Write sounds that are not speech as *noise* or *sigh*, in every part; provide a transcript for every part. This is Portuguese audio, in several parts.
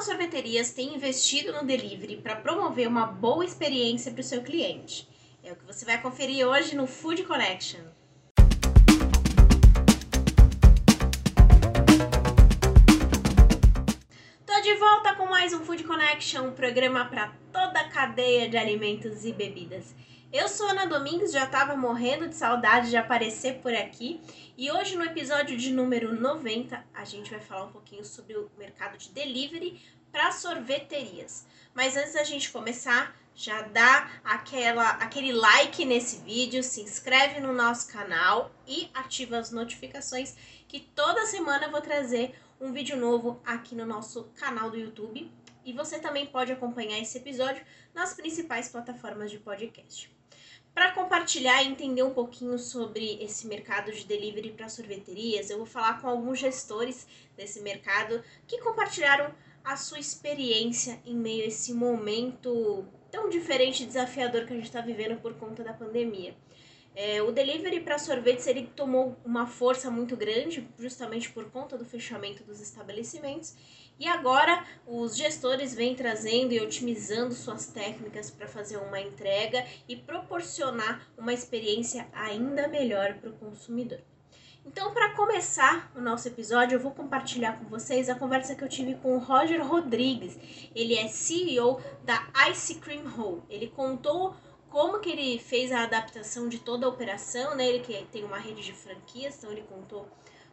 as sorveterias têm investido no delivery para promover uma boa experiência para o seu cliente? É o que você vai conferir hoje no Food Connection. Tô de volta com mais um Food Connection, um programa para toda a cadeia de alimentos e bebidas. Eu sou Ana Domingos, já estava morrendo de saudade de aparecer por aqui e hoje no episódio de número 90 a gente vai falar um pouquinho sobre o mercado de delivery para sorveterias. Mas antes da gente começar, já dá aquela, aquele like nesse vídeo, se inscreve no nosso canal e ativa as notificações que toda semana eu vou trazer um vídeo novo aqui no nosso canal do YouTube. E você também pode acompanhar esse episódio nas principais plataformas de podcast para compartilhar e entender um pouquinho sobre esse mercado de delivery para sorveterias, eu vou falar com alguns gestores desse mercado que compartilharam a sua experiência em meio a esse momento tão diferente e desafiador que a gente está vivendo por conta da pandemia. É, o delivery para sorvetes ele tomou uma força muito grande, justamente por conta do fechamento dos estabelecimentos, e agora os gestores vêm trazendo e otimizando suas técnicas para fazer uma entrega e proporcionar uma experiência ainda melhor para o consumidor. Então, para começar o nosso episódio, eu vou compartilhar com vocês a conversa que eu tive com o Roger Rodrigues. Ele é CEO da Ice Cream Hole. Ele contou como que ele fez a adaptação de toda a operação, né? Ele que tem uma rede de franquias, então ele contou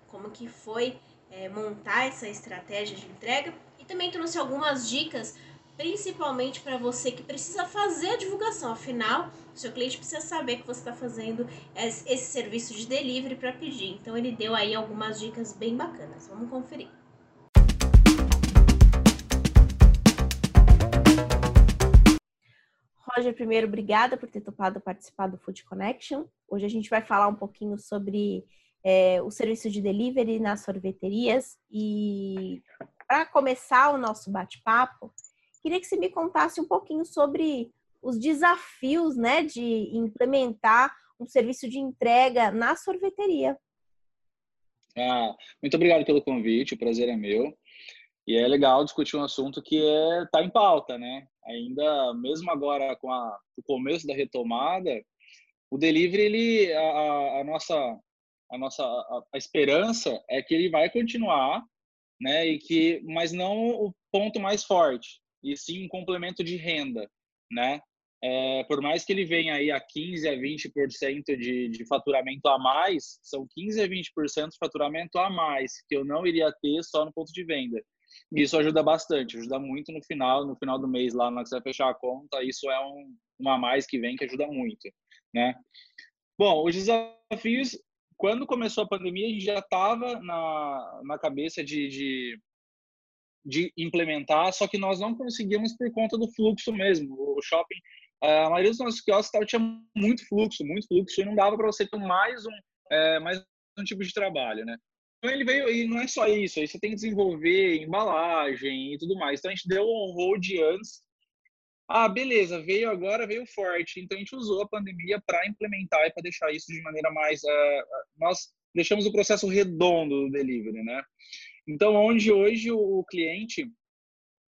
como que foi é, montar essa estratégia de entrega e também trouxe algumas dicas, principalmente para você que precisa fazer a divulgação. Afinal, seu cliente precisa saber que você está fazendo esse serviço de delivery para pedir. Então, ele deu aí algumas dicas bem bacanas. Vamos conferir. Roger, primeiro, obrigada por ter topado participar do Food Connection. Hoje a gente vai falar um pouquinho sobre é, o serviço de delivery nas sorveterias. E para começar o nosso bate-papo, queria que você me contasse um pouquinho sobre os desafios né, de implementar um serviço de entrega na sorveteria. Ah, muito obrigado pelo convite, o prazer é meu. E é legal discutir um assunto que é, tá em pauta, né? Ainda, mesmo agora com a, o começo da retomada, o delivery, ele, a, a nossa a nossa a, a esperança é que ele vai continuar, né? E que, mas não o ponto mais forte, e sim um complemento de renda, né? É, por mais que ele venha aí a 15 a 20% de, de faturamento a mais, são 15 a 20% de faturamento a mais que eu não iria ter só no ponto de venda. E isso ajuda bastante, ajuda muito no final, no final do mês lá na que você vai fechar a conta, isso é um, um a mais que vem que ajuda muito, né? Bom, os desafios quando começou a pandemia, a gente já estava na, na cabeça de, de, de, implementar, só que nós não conseguimos por conta do fluxo mesmo. O shopping, a maioria dos nossos quiosques tinha muito fluxo, muito fluxo, e não dava para você ter mais um, é, mais um tipo de trabalho, né? Então ele veio, e não é só isso, aí você tem que desenvolver embalagem e tudo mais. Então a gente deu um hold antes ah, beleza, veio agora, veio forte. Então a gente usou a pandemia para implementar e para deixar isso de maneira mais. Uh, nós deixamos o processo redondo do delivery, né? Então, onde hoje o cliente,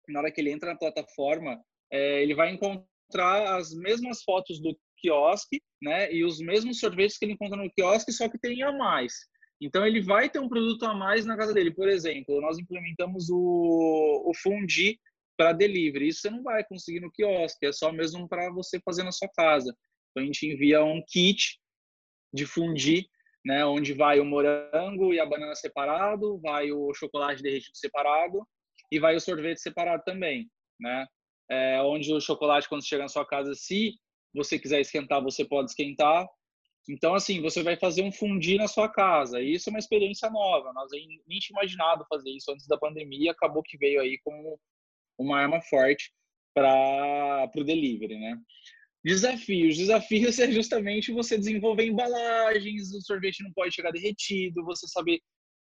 na hora que ele entra na plataforma, é, ele vai encontrar as mesmas fotos do quiosque, né? E os mesmos sorvetes que ele encontra no quiosque, só que tem a mais. Então, ele vai ter um produto a mais na casa dele. Por exemplo, nós implementamos o, o fundi para delivery. Isso você não vai conseguir no quiosque, é só mesmo para você fazer na sua casa. Então a gente envia um kit de fundir, né, onde vai o morango e a banana separado, vai o chocolate derretido separado e vai o sorvete separado também, né? É, onde o chocolate quando chega na sua casa, se você quiser esquentar, você pode esquentar. Então, assim, você vai fazer um fundir na sua casa. E isso é uma experiência nova. Nós nem tinha imaginado fazer isso antes da pandemia. Acabou que veio aí como uma arma forte para o delivery, né? Desafios. Desafios *laughs* é justamente você desenvolver embalagens, o sorvete não pode chegar derretido, você saber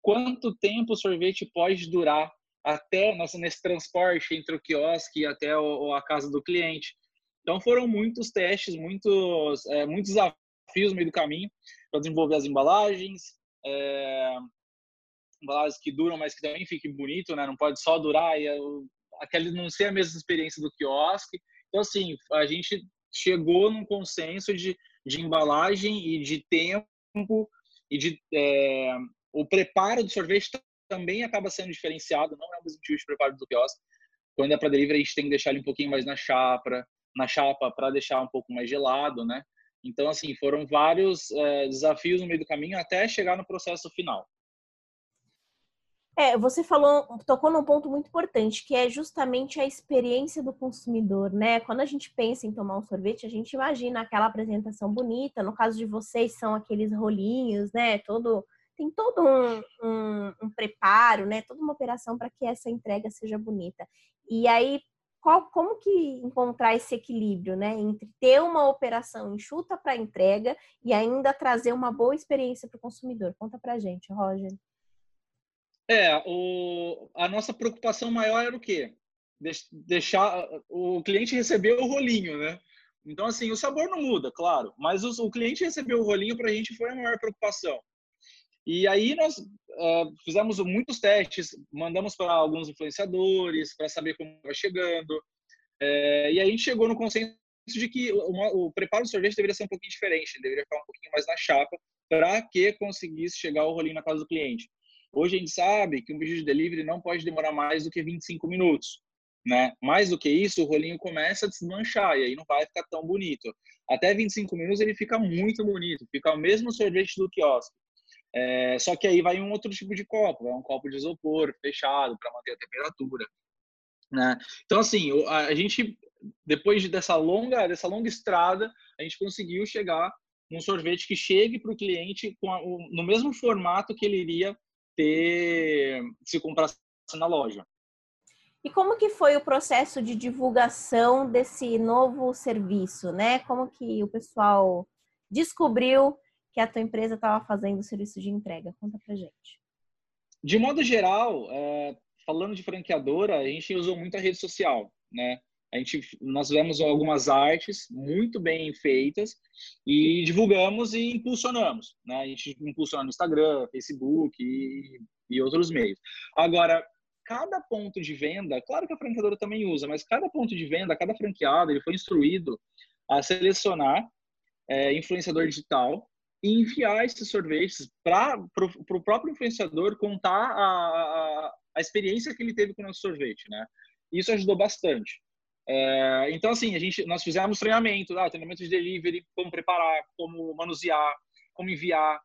quanto tempo o sorvete pode durar até nossa, nesse transporte entre o quiosque e até o, a casa do cliente. Então foram muitos testes, muitos, é, muitos desafios no meio do caminho para desenvolver as embalagens, é, embalagens que duram, mas que também fiquem bonito, né? Não pode só durar e aquele não ser a mesma experiência do quiosque. Então, assim, a gente chegou num consenso de, de embalagem e de tempo e de é, o preparo do sorvete também acaba sendo diferenciado, não é o mesmo tipo de preparo do quiosque. Quando é para delivery, a gente tem que deixar ele um pouquinho mais na chapa, na chapa para deixar um pouco mais gelado, né? Então, assim, foram vários é, desafios no meio do caminho até chegar no processo final. É, você falou, tocou num ponto muito importante, que é justamente a experiência do consumidor, né? Quando a gente pensa em tomar um sorvete, a gente imagina aquela apresentação bonita. No caso de vocês, são aqueles rolinhos, né? Todo tem todo um, um, um preparo, né? Toda uma operação para que essa entrega seja bonita. E aí, qual, como que encontrar esse equilíbrio, né? Entre ter uma operação enxuta para entrega e ainda trazer uma boa experiência para o consumidor. Conta para gente, Roger. É, o, a nossa preocupação maior era o quê? deixar o cliente receber o rolinho, né? Então, assim, o sabor não muda, claro, mas o, o cliente receber o rolinho para a gente foi a maior preocupação. E aí nós uh, fizemos muitos testes, mandamos para alguns influenciadores para saber como vai chegando, é, e aí a gente chegou no consenso de que o, o preparo do sorvete deveria ser um pouquinho diferente, deveria ficar um pouquinho mais na chapa para que conseguisse chegar o rolinho na casa do cliente. Hoje a gente sabe que um vídeo de delivery não pode demorar mais do que 25 minutos. Né? Mais do que isso, o rolinho começa a desmanchar e aí não vai ficar tão bonito. Até 25 minutos ele fica muito bonito, fica o mesmo sorvete do quiosque. É, só que aí vai um outro tipo de copo, vai um copo de isopor fechado para manter a temperatura. Né? Então, assim, a gente, depois dessa longa, dessa longa estrada, a gente conseguiu chegar num sorvete que chegue para o cliente com a, no mesmo formato que ele iria ter se comprasse na loja. E como que foi o processo de divulgação desse novo serviço, né? Como que o pessoal descobriu que a tua empresa estava fazendo o serviço de entrega? Conta pra gente. De modo geral, é, falando de franqueadora, a gente usou muito a rede social, né? A gente, nós fizemos algumas artes muito bem feitas e divulgamos e impulsionamos. Né? A gente impulsiona no Instagram, Facebook e, e outros meios. Agora, cada ponto de venda, claro que a franqueadora também usa, mas cada ponto de venda, cada franqueado, ele foi instruído a selecionar é, influenciador digital e enviar esses sorvetes para o próprio influenciador contar a, a, a experiência que ele teve com o nosso sorvete, né? Isso ajudou bastante. É, então, assim, a gente, nós fizemos treinamento, ah, treinamento de delivery, como preparar, como manusear, como enviar,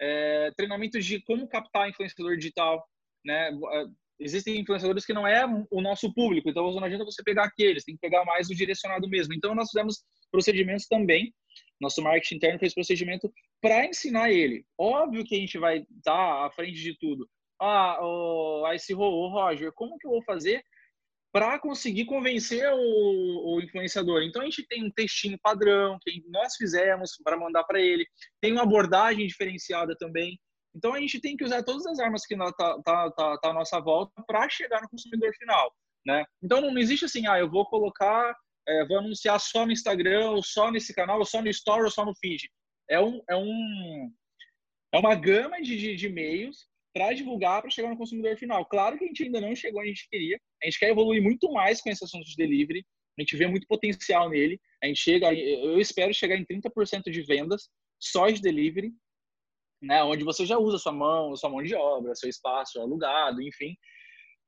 é, treinamento de como captar influenciador digital, né? É, existem influenciadores que não é o nosso público, então não adianta você pegar aqueles, tem que pegar mais o direcionado mesmo. Então, nós fizemos procedimentos também, nosso marketing interno fez procedimento para ensinar ele. Óbvio que a gente vai estar tá à frente de tudo. Ah, oh, esse Roger, como que eu vou fazer para conseguir convencer o, o, influenciador. Então a gente tem um textinho padrão que nós fizemos para mandar para ele, tem uma abordagem diferenciada também. Então a gente tem que usar todas as armas que está tá, tá, tá à nossa volta para chegar no consumidor final, né? Então não existe assim, ah, eu vou colocar, é, vou anunciar só no Instagram, ou só nesse canal, ou só no Story, ou só no Feed. É um, é um é uma gama de, de, de para divulgar, para chegar no consumidor final. Claro que a gente ainda não chegou onde a gente queria, a gente quer evoluir muito mais com esse assunto de delivery, a gente vê muito potencial nele, a gente chega, eu espero chegar em 30% de vendas só de delivery, né, onde você já usa sua mão, sua mão de obra, seu espaço alugado, enfim,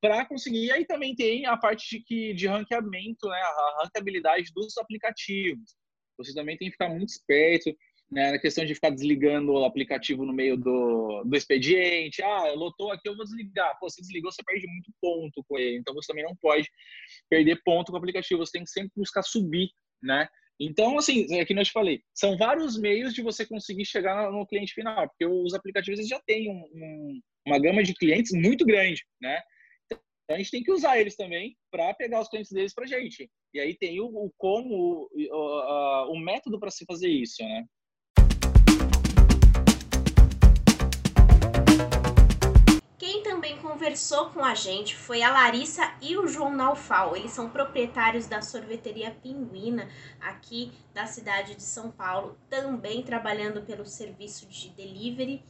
para conseguir. E aí também tem a parte de, que, de ranqueamento, né, a ranqueabilidade dos aplicativos. Você também tem que ficar muito esperto né, na questão de ficar desligando o aplicativo no meio do, do expediente. Ah, lotou aqui, eu vou desligar. Pô, você desligou, você perde muito ponto com ele. Então, você também não pode perder ponto com o aplicativo. Você tem que sempre buscar subir, né? Então, assim, é que eu te falei, são vários meios de você conseguir chegar no cliente final, porque os aplicativos já têm um, um, uma gama de clientes muito grande, né? Então, a gente tem que usar eles também para pegar os clientes deles para gente. E aí tem o, o como, o, o, o método para se fazer isso, né? Quem também conversou com a gente foi a Larissa e o João Naufal. Eles são proprietários da sorveteria Pinguina, aqui da cidade de São Paulo, também trabalhando pelo serviço de delivery.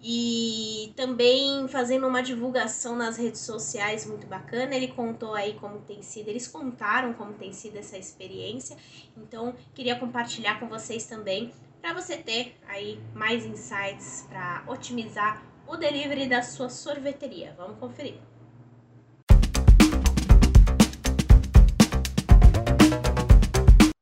E também fazendo uma divulgação nas redes sociais muito bacana. Ele contou aí como tem sido, eles contaram como tem sido essa experiência. Então, queria compartilhar com vocês também para você ter aí mais insights para otimizar o delivery da sua sorveteria. Vamos conferir.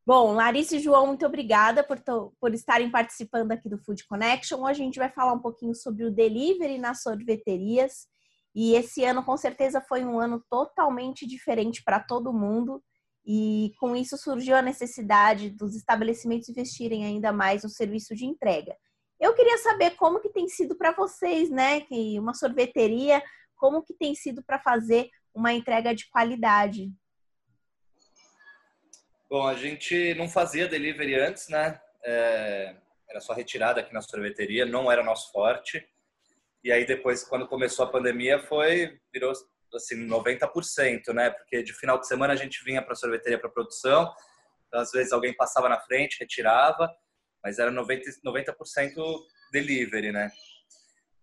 Bom, Larissa e João, muito obrigada por, por estarem participando aqui do Food Connection. Hoje a gente vai falar um pouquinho sobre o delivery nas sorveterias. E esse ano, com certeza, foi um ano totalmente diferente para todo mundo. E com isso surgiu a necessidade dos estabelecimentos investirem ainda mais no serviço de entrega. Eu queria saber como que tem sido para vocês, né? Que uma sorveteria, como que tem sido para fazer uma entrega de qualidade Bom, a gente não fazia delivery antes, né? É, era só retirada aqui na sorveteria, não era nosso forte. E aí depois, quando começou a pandemia, foi virou assim 90%, né? Porque de final de semana a gente vinha para a sorveteria para produção, então, às vezes alguém passava na frente, retirava, mas era 90 90% delivery, né?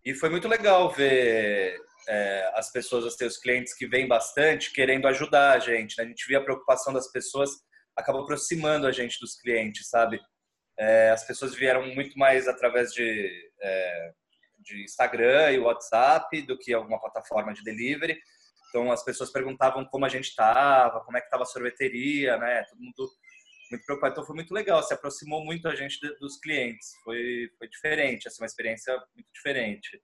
E foi muito legal ver é, as pessoas, os clientes que vêm bastante, querendo ajudar a gente. Né? A gente via a preocupação das pessoas acaba aproximando a gente dos clientes, sabe? É, as pessoas vieram muito mais através de, é, de Instagram e WhatsApp do que alguma plataforma de delivery. Então as pessoas perguntavam como a gente estava, como é que estava a sorveteria, né? Todo mundo muito preocupado. Então foi muito legal, se aproximou muito a gente dos clientes. Foi, foi diferente, assim, uma experiência muito diferente.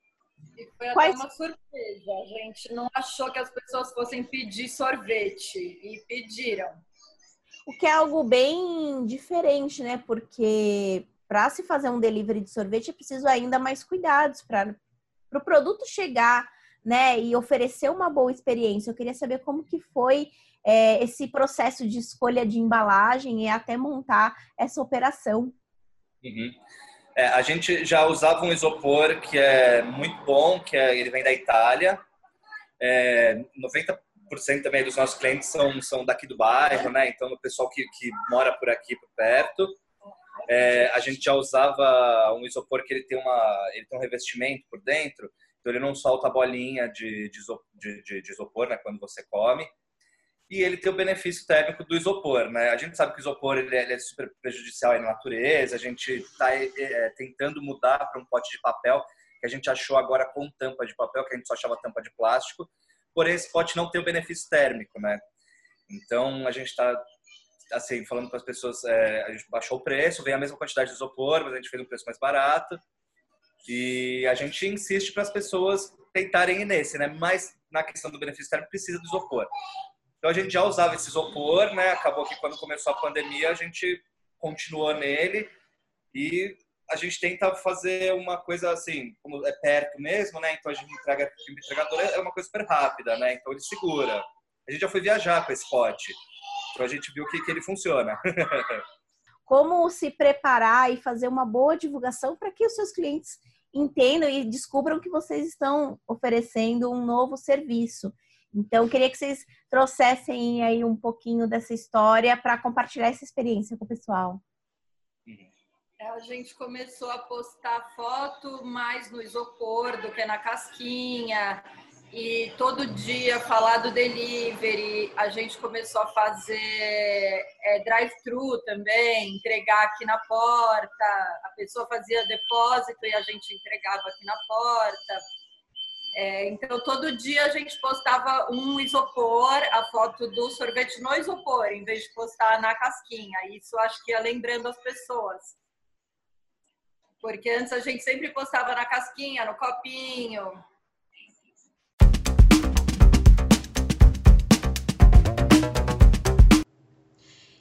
E foi até Quais... uma surpresa. A gente não achou que as pessoas fossem pedir sorvete e pediram. O que é algo bem diferente, né? Porque para se fazer um delivery de sorvete é preciso ainda mais cuidados para o pro produto chegar, né? E oferecer uma boa experiência. Eu queria saber como que foi é, esse processo de escolha de embalagem e até montar essa operação. Uhum. É, a gente já usava um isopor que é muito bom, que é, ele vem da Itália. É, 90 cento também dos nossos clientes são, são daqui do bairro, né? Então, o pessoal que, que mora por aqui, por perto. É, a gente já usava um isopor que ele tem, uma, ele tem um revestimento por dentro, então ele não solta a bolinha de, de, de, de isopor né, quando você come. E ele tem o benefício térmico do isopor, né? A gente sabe que o isopor ele é, ele é super prejudicial à natureza, a gente está é, é, tentando mudar para um pote de papel, que a gente achou agora com tampa de papel, que a gente só achava tampa de plástico, porém esse pote não tem o benefício térmico, né? Então a gente está assim falando para as pessoas, é, a gente baixou o preço, vem a mesma quantidade de isopor, mas a gente fez um preço mais barato e a gente insiste para as pessoas tentarem ir nesse, né? Mas na questão do benefício térmico precisa do isopor. Então a gente já usava esse isopor, né? Acabou que quando começou a pandemia a gente continuou nele e a gente tenta fazer uma coisa assim, como é perto mesmo, né? Então a gente entrega, o entregador é uma coisa super rápida, né? Então ele segura. A gente já foi viajar com esse pote. Então a gente viu que, que ele funciona. *laughs* Como se preparar e fazer uma boa divulgação para que os seus clientes entendam e descubram que vocês estão oferecendo um novo serviço. Então, queria que vocês trouxessem aí um pouquinho dessa história para compartilhar essa experiência com o pessoal. É, a gente começou a postar foto mais no isopor do que na casquinha. E todo dia falar do delivery. A gente começou a fazer é, drive-thru também, entregar aqui na porta. A pessoa fazia depósito e a gente entregava aqui na porta. É, então, todo dia a gente postava um isopor, a foto do sorvete no isopor, em vez de postar na casquinha. Isso acho que ia lembrando as pessoas. Porque antes a gente sempre postava na casquinha, no copinho.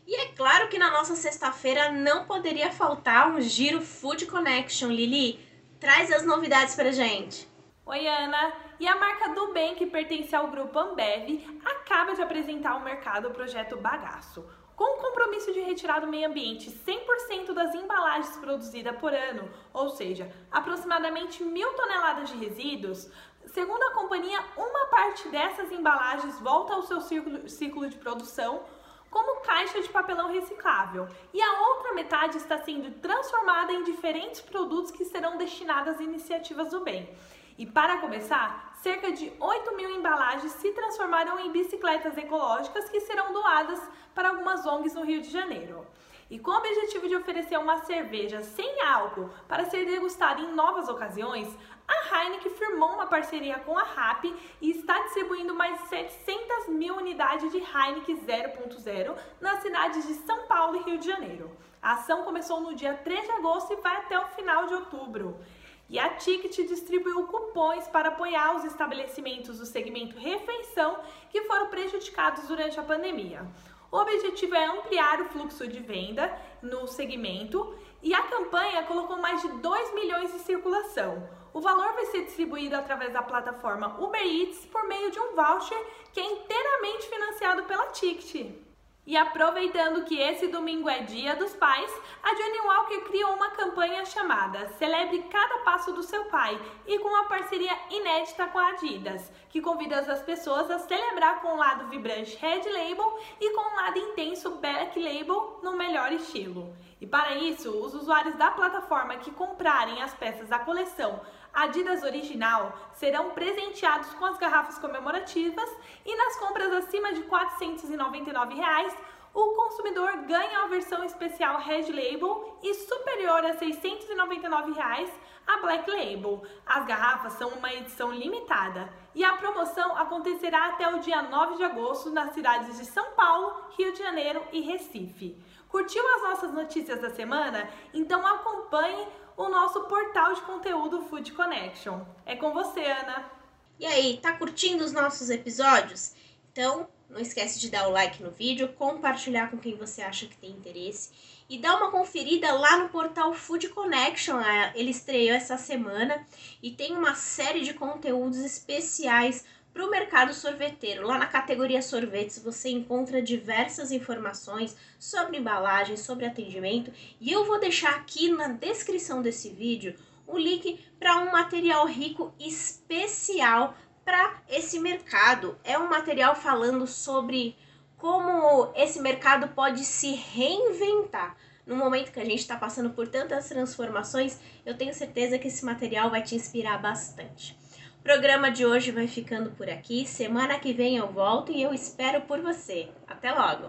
E é claro que na nossa sexta-feira não poderia faltar um Giro Food Connection. Lili, traz as novidades pra gente. Oi, Ana! E a marca do bem, que pertence ao grupo Ambev, acaba de apresentar ao mercado o projeto Bagaço, com o compromisso de retirar do meio ambiente 100% das embalagens produzidas por ano, ou seja, aproximadamente mil toneladas de resíduos, segundo a companhia, uma parte dessas embalagens volta ao seu ciclo, ciclo de produção como caixa de papelão reciclável, e a outra metade está sendo transformada em diferentes produtos que serão destinados às iniciativas do bem. E para começar, cerca de 8 mil embalagens se transformaram em bicicletas ecológicas que serão doadas para algumas ONGs no Rio de Janeiro. E com o objetivo de oferecer uma cerveja sem álcool para ser degustada em novas ocasiões, a Heineken firmou uma parceria com a RAP e está distribuindo mais de 700 mil unidades de Heineken 0.0 nas cidades de São Paulo e Rio de Janeiro. A ação começou no dia 3 de agosto e vai até o final de outubro. E a Ticket distribuiu cupons para apoiar os estabelecimentos do segmento refeição que foram prejudicados durante a pandemia. O objetivo é ampliar o fluxo de venda no segmento e a campanha colocou mais de 2 milhões em circulação. O valor vai ser distribuído através da plataforma Uber Eats por meio de um voucher que é inteiramente financiado pela Ticket. E aproveitando que esse domingo é Dia dos Pais, a Johnny Walker criou uma campanha chamada Celebre Cada Passo do Seu Pai e com uma parceria inédita com a Adidas, que convida as pessoas a celebrar com um lado vibrante Red Label e com um lado intenso Black Label no melhor estilo. E para isso, os usuários da plataforma que comprarem as peças da coleção Adidas Original serão presenteados com as garrafas comemorativas e nas compras acima de 499 reais, o consumidor ganha a versão especial Red Label e superior a 699 reais a Black Label. As garrafas são uma edição limitada e a promoção acontecerá até o dia 9 de agosto nas cidades de São Paulo, Rio de Janeiro e Recife. Curtiu as nossas notícias da semana? Então acompanhe o nosso portal de conteúdo Food Connection. É com você, Ana. E aí, tá curtindo os nossos episódios? Então, não esquece de dar o like no vídeo, compartilhar com quem você acha que tem interesse e dar uma conferida lá no portal Food Connection. É, ele estreou essa semana e tem uma série de conteúdos especiais para o mercado sorveteiro. Lá na categoria sorvetes você encontra diversas informações sobre embalagem, sobre atendimento e eu vou deixar aqui na descrição desse vídeo o link para um material rico especial para esse mercado. É um material falando sobre como esse mercado pode se reinventar. No momento que a gente está passando por tantas transformações, eu tenho certeza que esse material vai te inspirar bastante programa de hoje vai ficando por aqui. Semana que vem eu volto e eu espero por você. Até logo!